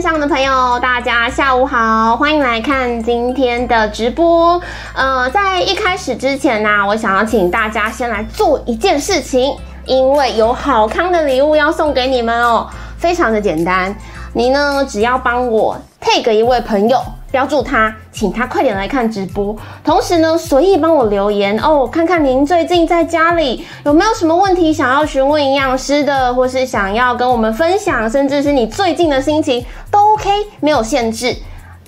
上的朋友，大家下午好，欢迎来看今天的直播。呃，在一开始之前呢，我想要请大家先来做一件事情，因为有好康的礼物要送给你们哦，非常的简单，你呢只要帮我 take 一位朋友。标注他，请他快点来看直播。同时呢，随意帮我留言哦，看看您最近在家里有没有什么问题想要询问营养师的，或是想要跟我们分享，甚至是你最近的心情都 OK，没有限制。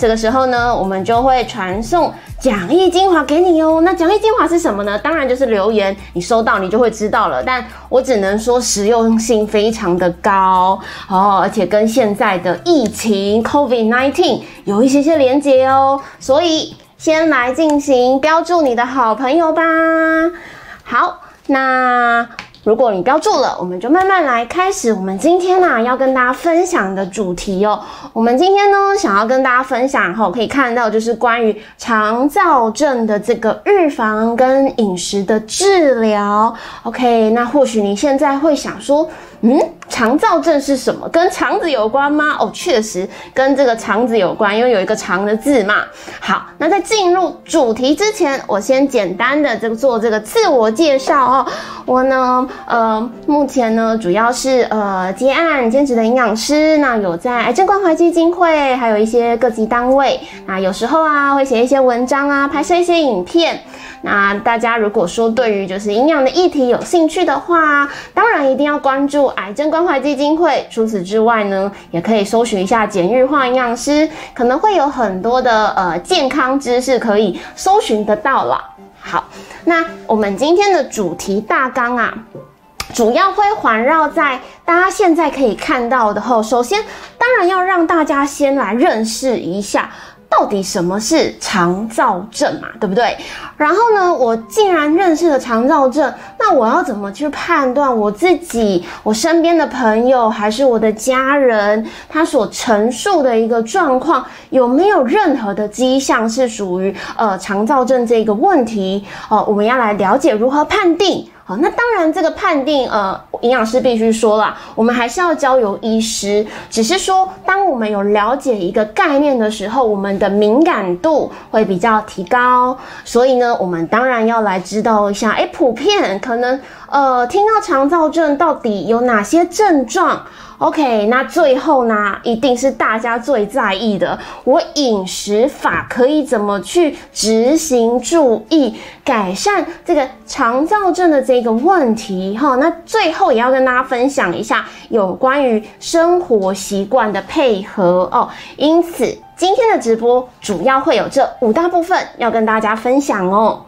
这个时候呢，我们就会传送讲义精华给你哦。那讲义精华是什么呢？当然就是留言，你收到你就会知道了。但我只能说实用性非常的高哦，而且跟现在的疫情 COVID-19 有一些些连接哦。所以先来进行标注你的好朋友吧。好，那。如果你标注了，我们就慢慢来开始。我们今天呢要跟大家分享的主题哦，我们今天呢想要跟大家分享后，可以看到就是关于肠燥症的这个预防跟饮食的治疗。OK，那或许你现在会想说。嗯，肠燥症是什么？跟肠子有关吗？哦，确实跟这个肠子有关，因为有一个“肠”的字嘛。好，那在进入主题之前，我先简单的这个做这个自我介绍哦。我呢，呃，目前呢主要是呃接案兼职的营养师，那有在癌症关怀基金会，还有一些各级单位，那有时候啊会写一些文章啊，拍摄一些影片。那大家如果说对于就是营养的议题有兴趣的话，当然一定要关注癌症关怀基金会。除此之外呢，也可以搜寻一下简玉化营养师，可能会有很多的呃健康知识可以搜寻得到了。好，那我们今天的主题大纲啊，主要会环绕在大家现在可以看到的后，首先当然要让大家先来认识一下。到底什么是肠燥症嘛？对不对？然后呢，我既然认识了肠燥症，那我要怎么去判断我自己、我身边的朋友还是我的家人，他所陈述的一个状况有没有任何的迹象是属于呃肠燥症这个问题？哦，我们要来了解如何判定。好，那当然，这个判定，呃，营养师必须说了，我们还是要交由医师。只是说，当我们有了解一个概念的时候，我们的敏感度会比较提高。所以呢，我们当然要来知道一下，哎，普遍可能，呃，听到肠燥症到底有哪些症状？OK，那最后呢，一定是大家最在意的，我饮食法可以怎么去执行，注意改善这个肠燥症的这个问题哈。那最后也要跟大家分享一下有关于生活习惯的配合哦。因此，今天的直播主要会有这五大部分要跟大家分享哦。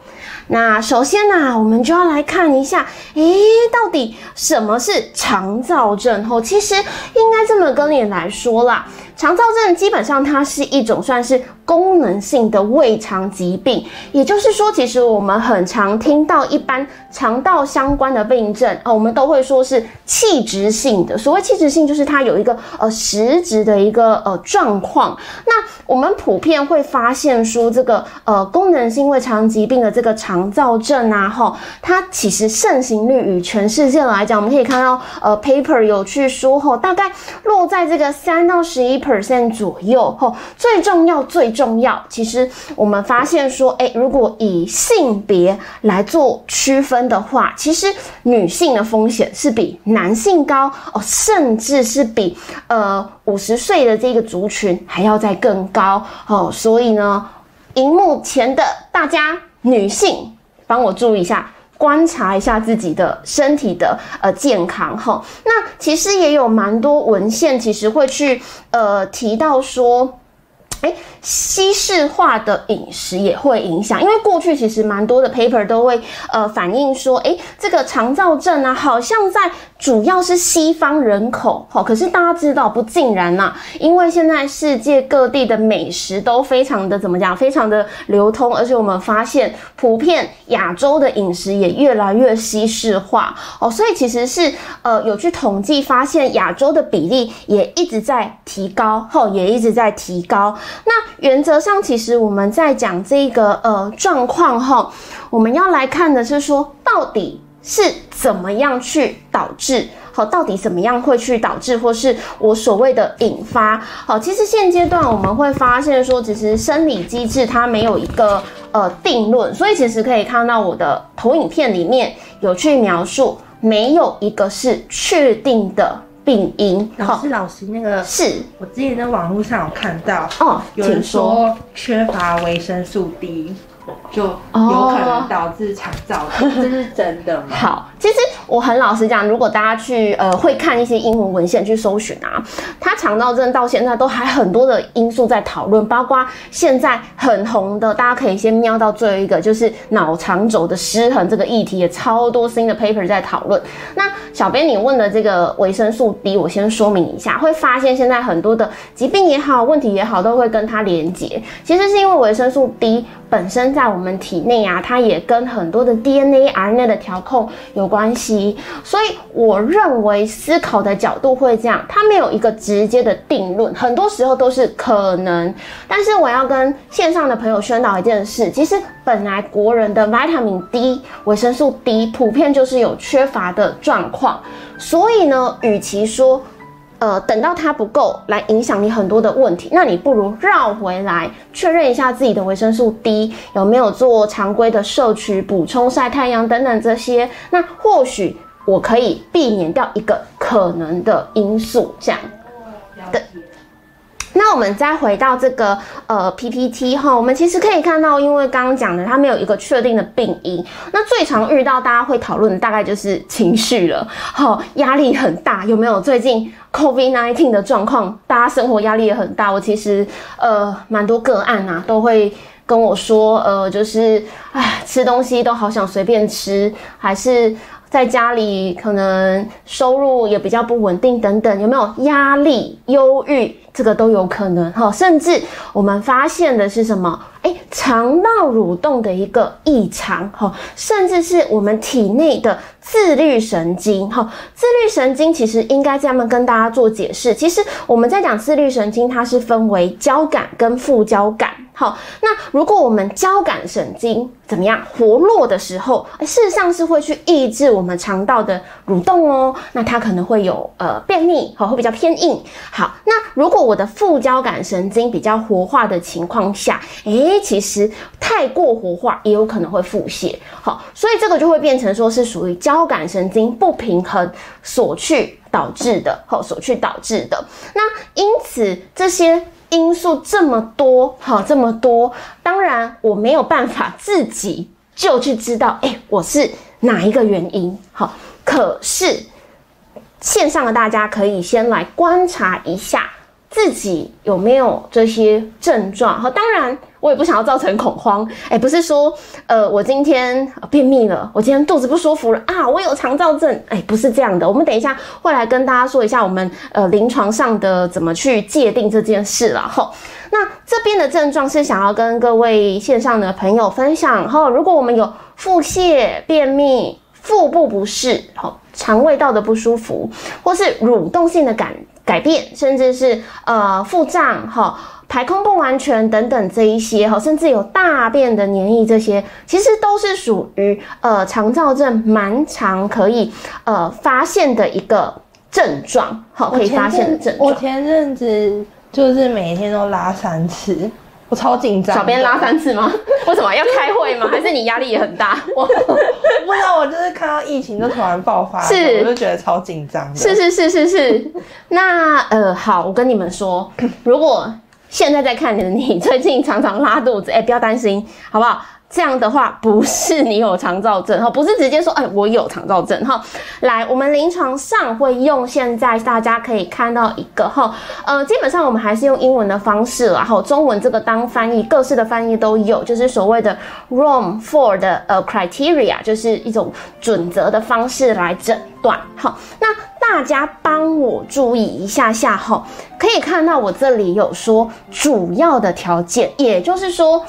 那首先呢，我们就要来看一下，诶，到底什么是肠燥症？候，其实应该这么跟你来说啦。肠燥症基本上它是一种算是功能性的胃肠疾病，也就是说，其实我们很常听到一般肠道相关的病症啊，我们都会说是器质性的。所谓器质性，就是它有一个呃实质的一个呃状况。那我们普遍会发现说，这个呃功能性胃肠疾病的这个肠燥症啊，哈，它其实盛行率与全世界来讲，我们可以看到呃 paper 有去说后，大概落在这个三到十一。Percent 左右吼，最重要最重要，其实我们发现说，哎，如果以性别来做区分的话，其实女性的风险是比男性高哦，甚至是比呃五十岁的这个族群还要再更高哦，所以呢，荧幕前的大家女性，帮我注意一下。观察一下自己的身体的呃健康哈，那其实也有蛮多文献，其实会去呃提到说。哎，西式化的饮食也会影响，因为过去其实蛮多的 paper 都会呃反映说，哎，这个肠燥症啊，好像在主要是西方人口，好，可是大家知道不尽然呐，因为现在世界各地的美食都非常的怎么讲，非常的流通，而且我们发现普遍亚洲的饮食也越来越西式化哦，所以其实是呃有去统计发现亚洲的比例也一直在提高，后也一直在提高。那原则上，其实我们在讲这个呃状况哈，我们要来看的是说，到底是怎么样去导致？好，到底怎么样会去导致，或是我所谓的引发？好，其实现阶段我们会发现说，其实生理机制它没有一个呃定论，所以其实可以看到我的投影片里面有去描述，没有一个是确定的病因。老师，老师，那个是我之前在网络上有看到哦，有人说缺乏维生素 D。就有可能导致肠燥症，这是真的吗？好，其实我很老实讲，如果大家去呃会看一些英文文献去搜寻啊，它肠道症到现在都还很多的因素在讨论，包括现在很红的，大家可以先瞄到最后一个就是脑肠轴的失衡这个议题，也超多新的 paper 在讨论。那小编你问的这个维生素 D，我先说明一下，会发现现在很多的疾病也好，问题也好，都会跟它连接，其实是因为维生素 D。本身在我们体内啊，它也跟很多的 DNA、RNA 的调控有关系，所以我认为思考的角度会这样，它没有一个直接的定论，很多时候都是可能。但是我要跟线上的朋友宣导一件事，其实本来国人的 vitamin D 维生素 D 普遍就是有缺乏的状况，所以呢，与其说。呃，等到它不够来影响你很多的问题，那你不如绕回来确认一下自己的维生素 D 有没有做常规的摄取、补充、晒太阳等等这些，那或许我可以避免掉一个可能的因素，这样。对。那我们再回到这个呃 PPT 哈，我们其实可以看到，因为刚刚讲的它没有一个确定的病因，那最常遇到大家会讨论的大概就是情绪了，好，压力很大，有没有最近 COVID-19 的状况？大家生活压力也很大，我其实呃蛮多个案啊都会跟我说，呃就是唉吃东西都好想随便吃，还是。在家里可能收入也比较不稳定，等等，有没有压力、忧郁？这个都有可能哈。甚至我们发现的是什么？哎，肠道蠕动的一个异常哈，甚至是我们体内的自律神经哈。自律神经其实应该这样跟大家做解释。其实我们在讲自律神经，它是分为交感跟副交感。好，那如果我们交感神经怎么样活络的时候，事实上是会去抑制我们肠道的蠕动哦。那它可能会有呃便秘，好，会比较偏硬。好，那如果我的副交感神经比较活化的情况下，诶，其实太过活化也有可能会腹泻。好，所以这个就会变成说是属于交感神经不平衡所去导致的，好，所去导致的。那因此这些。因素这么多，好这么多，当然我没有办法自己就去知道，哎，我是哪一个原因？好，可是线上的大家可以先来观察一下自己有没有这些症状。好，当然。我也不想要造成恐慌，哎，不是说，呃，我今天便秘了，我今天肚子不舒服了啊，我有肠燥症，哎，不是这样的。我们等一下会来跟大家说一下我们呃临床上的怎么去界定这件事了哈。那这边的症状是想要跟各位线上的朋友分享哈，如果我们有腹泻、便秘、腹部不适、哈肠胃道的不舒服，或是蠕动性的感改变，甚至是呃腹胀哈。排空不完全等等这一些哈，甚至有大便的黏液，这些其实都是属于呃肠燥症蛮常可以呃发现的一个症状，好可以发现的症状。我前阵子就是每天都拉三次，我超紧张。小编拉三次吗？为什么要开会吗？还是你压力也很大？我不知道，我就是看到疫情就突然爆发，是我就觉得超紧张。是是是是是。那呃好，我跟你们说，如果现在在看的你，最近常常拉肚子，哎，不要担心，好不好？这样的话不是你有肠燥症哈，不是直接说，哎，我有肠燥症哈。来，我们临床上会用现在大家可以看到一个哈，呃，基本上我们还是用英文的方式，然后中文这个当翻译，各式的翻译都有，就是所谓的 Rome for 的呃 criteria，就是一种准则的方式来诊断。好，那。大家帮我注意一下下哈，可以看到我这里有说主要的条件，也就是说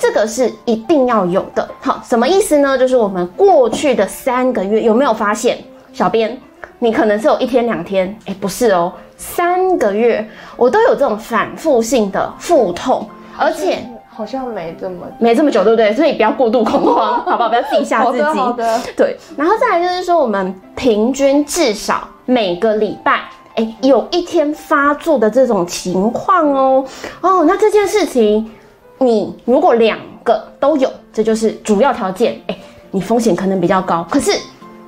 这个是一定要有的。好，什么意思呢？就是我们过去的三个月有没有发现，小编你可能是有一天两天，哎，不是哦，三个月我都有这种反复性的腹痛，而且。好像没这么没这么久，对不对？所以不要过度恐慌，好不好？不要自己吓自己。好的好的。对，然后再来就是说，我们平均至少每个礼拜，哎，有一天发作的这种情况哦。哦，那这件事情，你如果两个都有，这就是主要条件。哎，你风险可能比较高，可是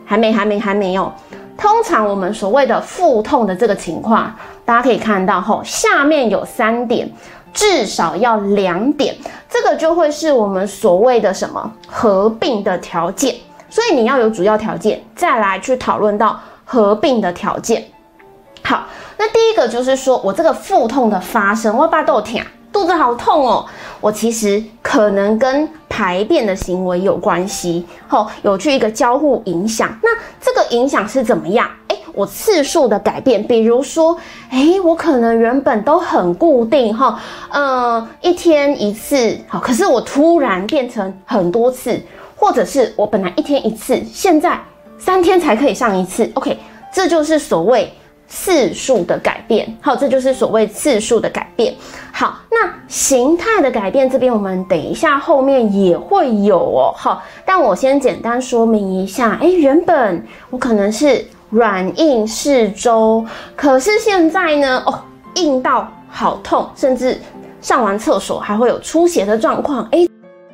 还没还没还没有。通常我们所谓的腹痛的这个情况，大家可以看到后，下面有三点。至少要两点，这个就会是我们所谓的什么合并的条件。所以你要有主要条件，再来去讨论到合并的条件。好，那第一个就是说我这个腹痛的发生，我爸豆疼，肚子好痛哦。我其实可能跟排便的行为有关系，吼，有去一个交互影响。那这个影响是怎么样？哎。我次数的改变，比如说，哎，我可能原本都很固定哈，呃，一天一次，好，可是我突然变成很多次，或者是我本来一天一次，现在三天才可以上一次，OK，这就是所谓次数的改变，好，这就是所谓次数的改变。好，那形态的改变这边我们等一下后面也会有哦，好，但我先简单说明一下，哎，原本我可能是。软硬适中，可是现在呢？哦，硬到好痛，甚至上完厕所还会有出血的状况。哎，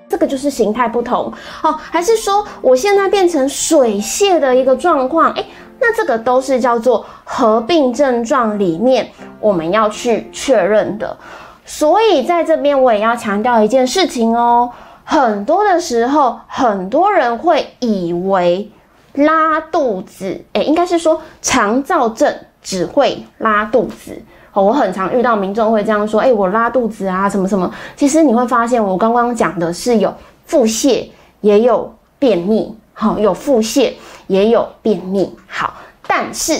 这个就是形态不同哦。还是说我现在变成水泄的一个状况？哎，那这个都是叫做合并症状里面我们要去确认的。所以在这边我也要强调一件事情哦，很多的时候很多人会以为。拉肚子，哎，应该是说肠燥症只会拉肚子。我很常遇到民众会这样说，哎，我拉肚子啊，什么什么。其实你会发现，我刚刚讲的是有腹泻，也有便秘，好，有腹泻，也有便秘。好，但是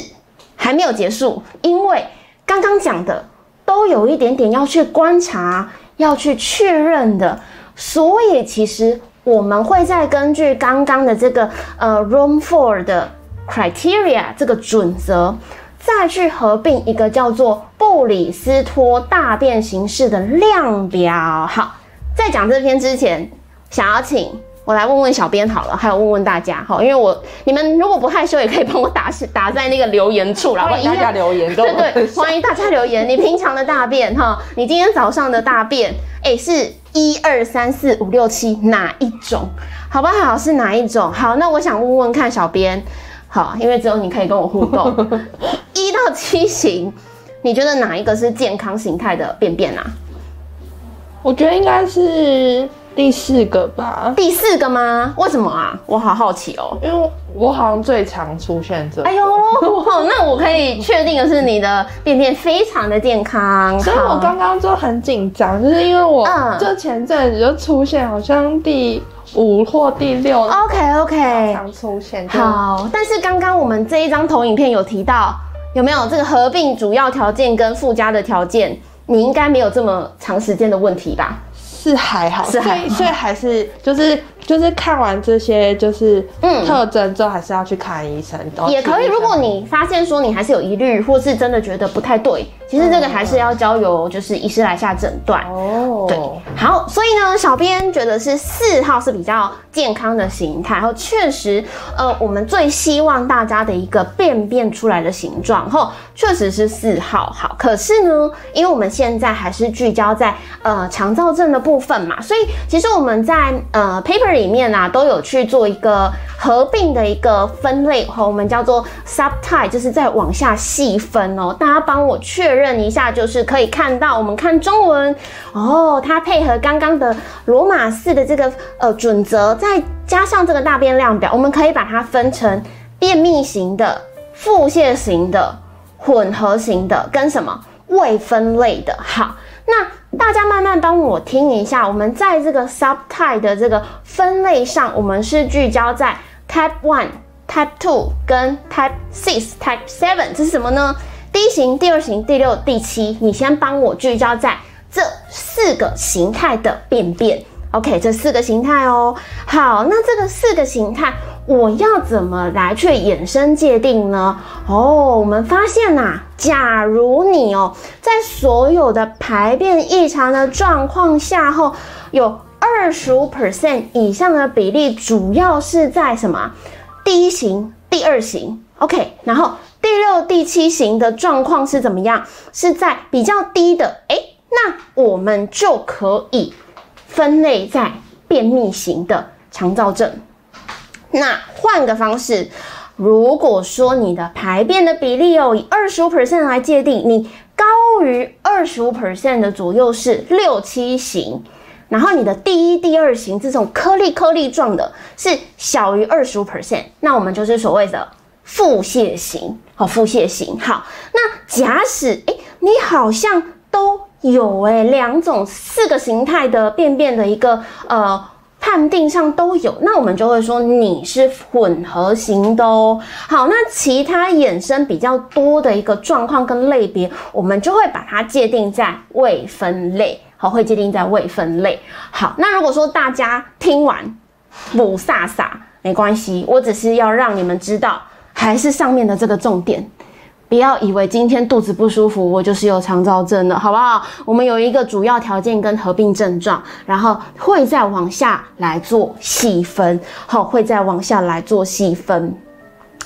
还没有结束，因为刚刚讲的都有一点点要去观察，要去确认的，所以其实。我们会再根据刚刚的这个呃 Room for 的 criteria 这个准则，再去合并一个叫做布里斯托大便形式的量表。好，在讲这篇之前，想要请我来问问小编好了，还有问问大家哈，因为我你们如果不害羞，也可以帮我打打在那个留言处啦。欢迎大家留言，对对，欢迎大家留言。你平常的大便哈，你今天早上的大便，哎是。一二三四五六七，哪一种？好不好？是哪一种？好，那我想问问看小编，好，因为只有你可以跟我互动。一到七型，你觉得哪一个是健康形态的便便啊？我觉得应该是。第四个吧，第四个吗？为什么啊？我好好奇哦，因为我好像最常出现这。哎呦，那我可以确定的是你的便便非常的健康。所以我刚刚就很紧张，就是因为我就前阵子就出现，好像第五或第六。OK OK，常出现。好，但是刚刚我们这一张投影片有提到，有没有这个合并主要条件跟附加的条件？你应该没有这么长时间的问题吧？是还好，所以所以还是就是就是看完这些就是嗯特征之后，还是要去看医生。也可以，如果你发现说你还是有疑虑，或是真的觉得不太对。其实这个还是要交由就是医师来下诊断哦。对，好，所以呢，小编觉得是四号是比较健康的形态，然后确实，呃，我们最希望大家的一个便便出来的形状，后确实是四号。好，可是呢，因为我们现在还是聚焦在呃肠燥症的部分嘛，所以其实我们在呃 paper 里面啊都有去做一个合并的一个分类，和我们叫做 subtype，就是在往下细分哦。大家帮我确。认一下，就是可以看到，我们看中文哦，它配合刚刚的罗马式的这个呃准则，再加上这个大变量表，我们可以把它分成便秘型的、腹泻型的、混合型的跟什么未分类的。好，那大家慢慢帮我听一下，我们在这个 subtype 的这个分类上，我们是聚焦在 type one、type two 跟 type six、type seven，这是什么呢？第一型、第二型、第六、第七，你先帮我聚焦在这四个形态的便便。OK，这四个形态哦。好，那这个四个形态，我要怎么来去衍生界定呢？哦，我们发现呐，假如你哦，在所有的排便异常的状况下后，有二十五 percent 以上的比例，主要是在什么？第一型、第二型，OK，然后第六、第七型的状况是怎么样？是在比较低的，哎，那我们就可以分类在便秘型的肠燥症。那换个方式，如果说你的排便的比例哦，以二十五 percent 来界定，你高于二十五 percent 的左右是六七型，然后你的第一、第二型这种颗粒颗粒状的是小于二十五 percent，那我们就是所谓的腹泻型，好，腹泻型。好，那假使哎，你好像都有哎两种四个形态的便便的一个呃。判定上都有，那我们就会说你是混合型的哦。好，那其他衍生比较多的一个状况跟类别，我们就会把它界定在未分类。好，会界定在未分类。好，那如果说大家听完不飒飒，没关系，我只是要让你们知道，还是上面的这个重点。不要以为今天肚子不舒服，我就是有肠燥症了，好不好？我们有一个主要条件跟合并症状，然后会再往下来做细分，好，会再往下来做细分。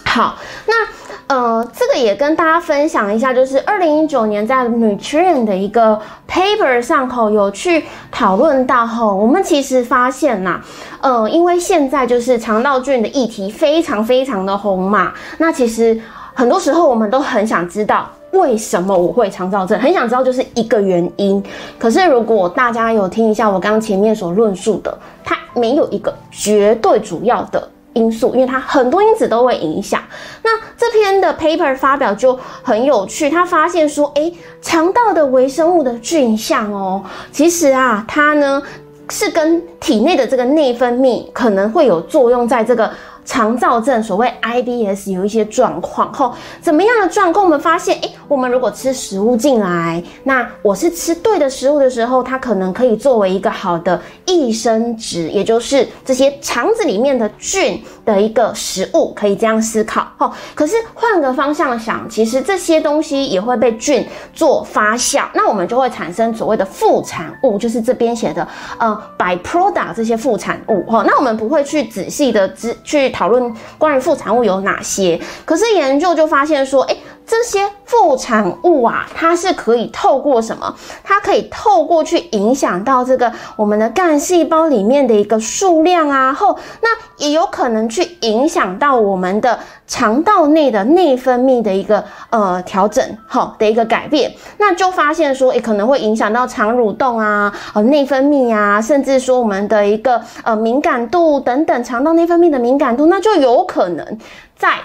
好，那呃，这个也跟大家分享一下，就是二零一九年在 Nutrient 的一个 paper 上口有去讨论到后，我们其实发现呐，呃，因为现在就是肠道菌的议题非常非常的红嘛，那其实。很多时候我们都很想知道为什么我会肠燥症，很想知道就是一个原因。可是如果大家有听一下我刚刚前面所论述的，它没有一个绝对主要的因素，因为它很多因子都会影响。那这篇的 paper 发表就很有趣，他发现说，哎，肠道的微生物的菌相哦，其实啊，它呢是跟体内的这个内分泌可能会有作用，在这个。肠燥症，所谓 IBS 有一些状况，后怎么样的状况？我们发现，诶，我们如果吃食物进来，那我是吃对的食物的时候，它可能可以作为一个好的益生值，也就是这些肠子里面的菌的一个食物，可以这样思考，吼。可是换个方向想，其实这些东西也会被菌做发酵，那我们就会产生所谓的副产物，就是这边写的，呃，byproduct 这些副产物，吼。那我们不会去仔细的去。讨论关于副产物有哪些？可是研究就发现说，哎。这些副产物啊，它是可以透过什么？它可以透过去影响到这个我们的干细胞里面的一个数量啊，后那也有可能去影响到我们的肠道内的内分泌的一个呃调整，好，的一个改变。那就发现说，也可能会影响到肠蠕动啊，呃内分泌啊，甚至说我们的一个呃敏感度等等，肠道内分泌的敏感度，那就有可能在。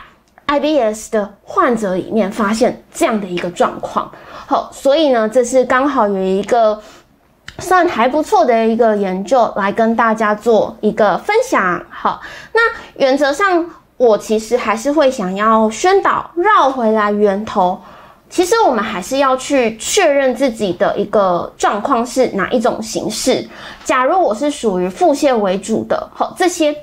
IBS 的患者里面发现这样的一个状况，好，所以呢，这是刚好有一个算还不错的一个研究来跟大家做一个分享。好，那原则上我其实还是会想要宣导绕回来源头，其实我们还是要去确认自己的一个状况是哪一种形式。假如我是属于腹泻为主的，好，这些。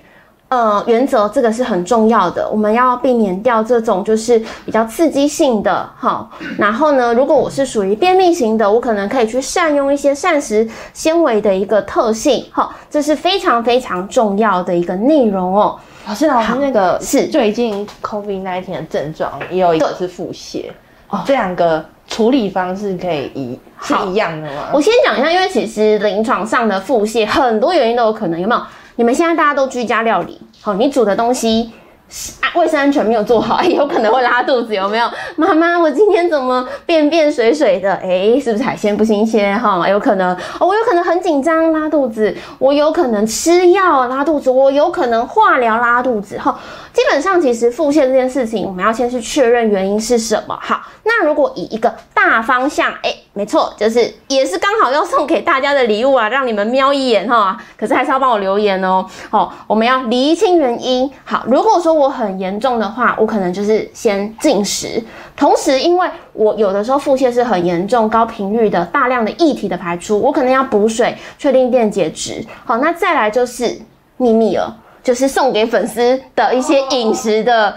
呃，原则这个是很重要的，我们要避免掉这种就是比较刺激性的哈。然后呢，如果我是属于便秘型的，我可能可以去善用一些膳食纤维的一个特性哈，这是非常非常重要的一个内容哦。老师，老师，那个是最近 COVID nineteen 的症状也有一个是腹泻哦，这两个处理方式可以一是一样的吗？我先讲一下，因为其实临床上的腹泻很多原因都有可能，有没有？你们现在大家都居家料理，好，你煮的东西。卫生安全没有做好，有可能会拉肚子，有没有？妈妈，我今天怎么便便水水的？哎，是不是海鲜不新鲜？哈，有可能哦，我有可能很紧张拉肚子，我有可能吃药拉肚子，我有可能化疗拉肚子。哈，基本上其实腹泻这件事情，我们要先去确认原因是什么。好，那如果以一个大方向，哎，没错，就是也是刚好要送给大家的礼物啊，让你们瞄一眼哈。可是还是要帮我留言哦。好，我们要厘清原因。好，如果说我。很严重的话，我可能就是先进食，同时因为我有的时候腹泻是很严重、高频率的、大量的液体的排出，我可能要补水，确定电解质。好，那再来就是秘密了，就是送给粉丝的一些饮食的。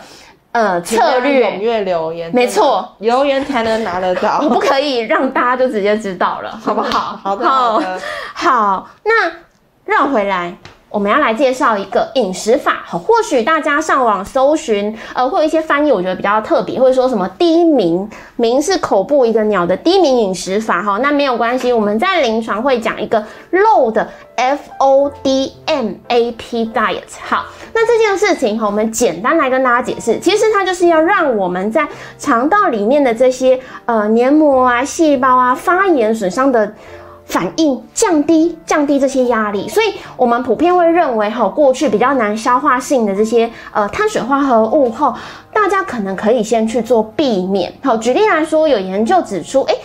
呃，策略。踊跃留言，没错，留言才能拿得到，不可以让大家就直接知道了，好不好？好的，好的，好，那绕回来。我们要来介绍一个饮食法，或许大家上网搜寻，呃，会有一些翻译，我觉得比较特别，或者说什么低鸣，鸣是口部一个鸟的低鸣饮食法，哈，那没有关系，我们在临床会讲一个 low 的 F O D M A P diet，好，那这件事情哈，我们简单来跟大家解释，其实它就是要让我们在肠道里面的这些呃黏膜啊、细胞啊发炎损伤的。反应降低，降低这些压力，所以我们普遍会认为，哈，过去比较难消化性的这些呃碳水化合物，后大家可能可以先去做避免。好，举例来说，有研究指出，诶，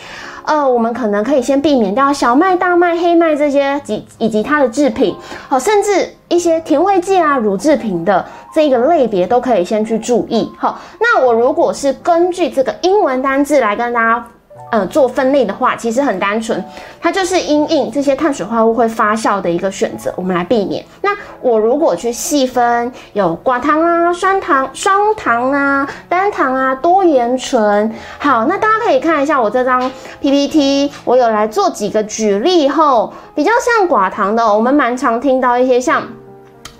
呃，我们可能可以先避免掉小麦、大麦、黑麦这些及以及它的制品，好，甚至一些甜味剂啊、乳制品的这个类别都可以先去注意。好，那我如果是根据这个英文单字来跟大家。呃，做分类的话，其实很单纯，它就是因应这些碳水化合物会发酵的一个选择，我们来避免。那我如果去细分，有寡糖啊、酸糖、双糖啊、单糖啊、多盐醇。好，那大家可以看一下我这张 PPT，我有来做几个举例后，比较像寡糖的，我们蛮常听到一些像。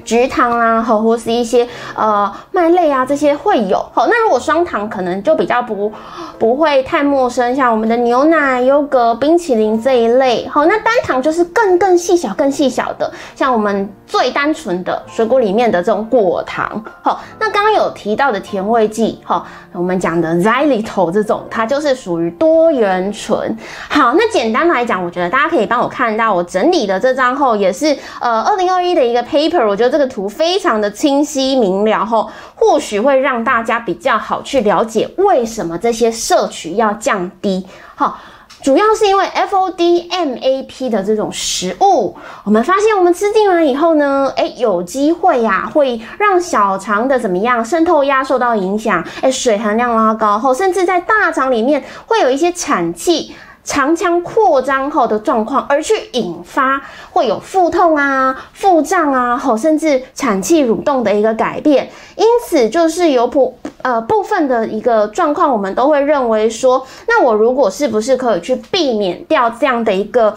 菊糖啊，好，或是一些呃麦类啊，这些会有。好，那如果双糖可能就比较不不会太陌生，像我们的牛奶、优格、冰淇淋这一类。好，那单糖就是更更细小、更细小的，像我们最单纯的水果里面的这种果糖。好，那刚刚有提到的甜味剂，好，我们讲的 xylitol 这种，它就是属于多元醇。好，那简单来讲，我觉得大家可以帮我看到我整理的这张后，也是呃二零二一的一个 paper，我觉得。这个图非常的清晰明了，后或许会让大家比较好去了解为什么这些摄取要降低。好，主要是因为 FODMAP 的这种食物，我们发现我们吃进来以后呢，哎，有机会呀，会让小肠的怎么样渗透压受到影响，哎，水含量拉高后，甚至在大肠里面会有一些产气。肠腔扩张后的状况，而去引发会有腹痛啊、腹胀啊，吼，甚至产气蠕动的一个改变。因此，就是有普呃部分的一个状况，我们都会认为说，那我如果是不是可以去避免掉这样的一个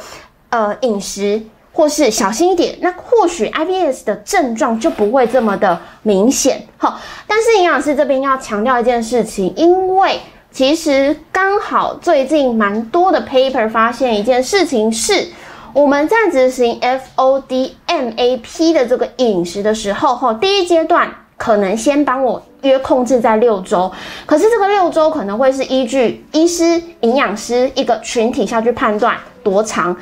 呃饮食，或是小心一点，那或许 IBS 的症状就不会这么的明显。好，但是营养师这边要强调一件事情，因为。其实刚好最近蛮多的 paper 发现一件事情是，我们在执行 FODMAP 的这个饮食的时候，哈，第一阶段可能先帮我约控制在六周，可是这个六周可能会是依据医师、营养师一个群体下去判断多长。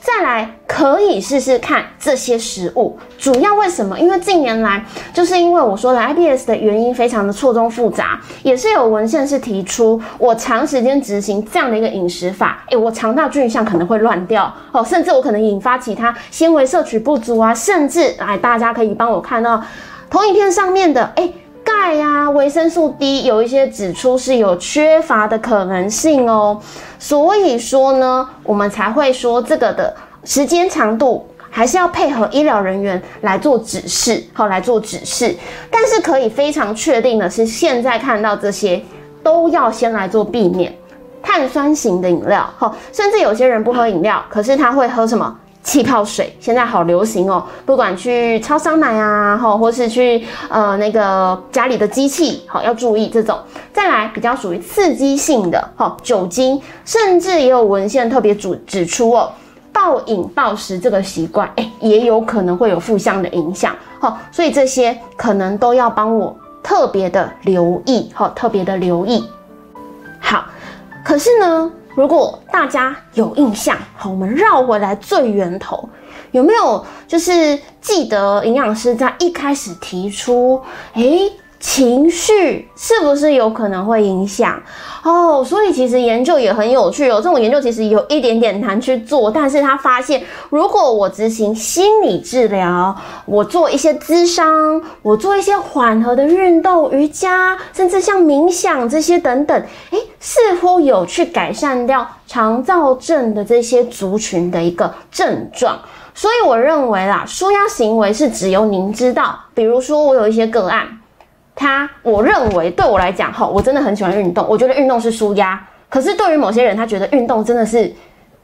再来可以试试看这些食物，主要为什么？因为近年来，就是因为我说的 IBS 的原因非常的错综复杂，也是有文献是提出，我长时间执行这样的一个饮食法，诶，我肠道菌相可能会乱掉哦，甚至我可能引发其他纤维摄取不足啊，甚至来大家可以帮我看到投影片上面的，诶。钙呀，维生素 D 有一些指出是有缺乏的可能性哦，所以说呢，我们才会说这个的时间长度还是要配合医疗人员来做指示，好来做指示。但是可以非常确定的是，现在看到这些都要先来做避免碳酸型的饮料，好，甚至有些人不喝饮料，可是他会喝什么？气泡水现在好流行哦，不管去超商买啊，哈，或是去呃那个家里的机器，好要注意这种。再来比较属于刺激性的，哈，酒精，甚至也有文献特别指指出哦，暴饮暴食这个习惯，哎，也有可能会有负向的影响，好，所以这些可能都要帮我特别的留意，哈，特别的留意。好，可是呢？如果大家有印象，好，我们绕回来最源头，有没有就是记得营养师在一开始提出，诶。情绪是不是有可能会影响哦？所以其实研究也很有趣哦。这种研究其实有一点点难去做，但是他发现，如果我执行心理治疗，我做一些咨商，我做一些缓和的运动、瑜伽，甚至像冥想这些等等，诶，似乎有去改善掉肠燥症的这些族群的一个症状。所以我认为啦，舒压行为是只有您知道。比如说，我有一些个案，他我认为对我来讲，哈，我真的很喜欢运动，我觉得运动是舒压。可是对于某些人，他觉得运动真的是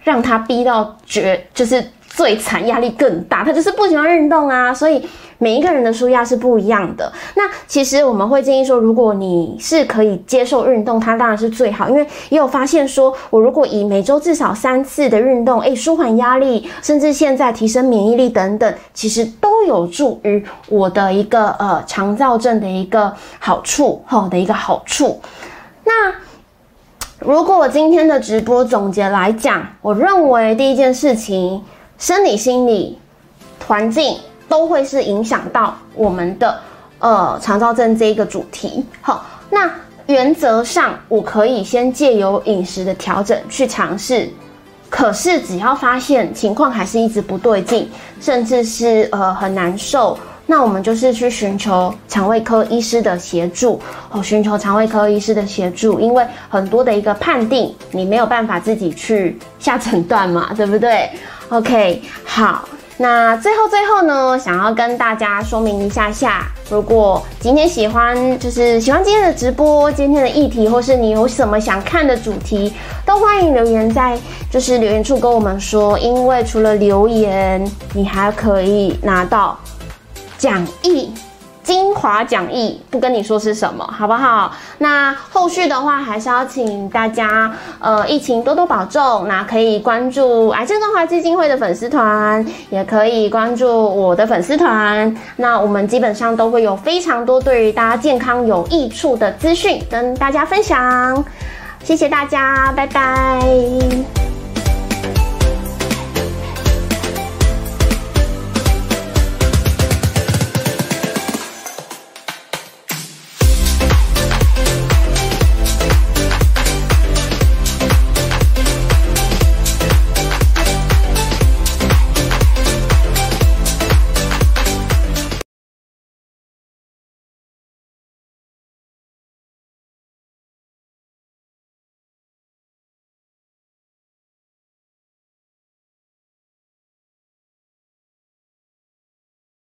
让他逼到绝，就是最惨，压力更大，他就是不喜欢运动啊。所以。每一个人的舒压是不一样的。那其实我们会建议说，如果你是可以接受运动，它当然是最好。因为也有发现说，我如果以每周至少三次的运动，诶，舒缓压力，甚至现在提升免疫力等等，其实都有助于我的一个呃肠燥症的一个好处，哈的一个好处。那如果我今天的直播总结来讲，我认为第一件事情，生理、心理、环境。都会是影响到我们的呃肠燥症这一个主题。好，那原则上我可以先借由饮食的调整去尝试，可是只要发现情况还是一直不对劲，甚至是呃很难受，那我们就是去寻求肠胃科医师的协助哦，寻求肠胃科医师的协助，因为很多的一个判定你没有办法自己去下诊断嘛，对不对？OK，好。那最后最后呢，想要跟大家说明一下下，如果今天喜欢，就是喜欢今天的直播，今天的议题，或是你有什么想看的主题，都欢迎留言在就是留言处跟我们说，因为除了留言，你还可以拿到讲义。精华讲义不跟你说是什么，好不好？那后续的话还是要请大家，呃，疫情多多保重。那可以关注癌症关怀基金会的粉丝团，也可以关注我的粉丝团。那我们基本上都会有非常多对于大家健康有益处的资讯跟大家分享。谢谢大家，拜拜。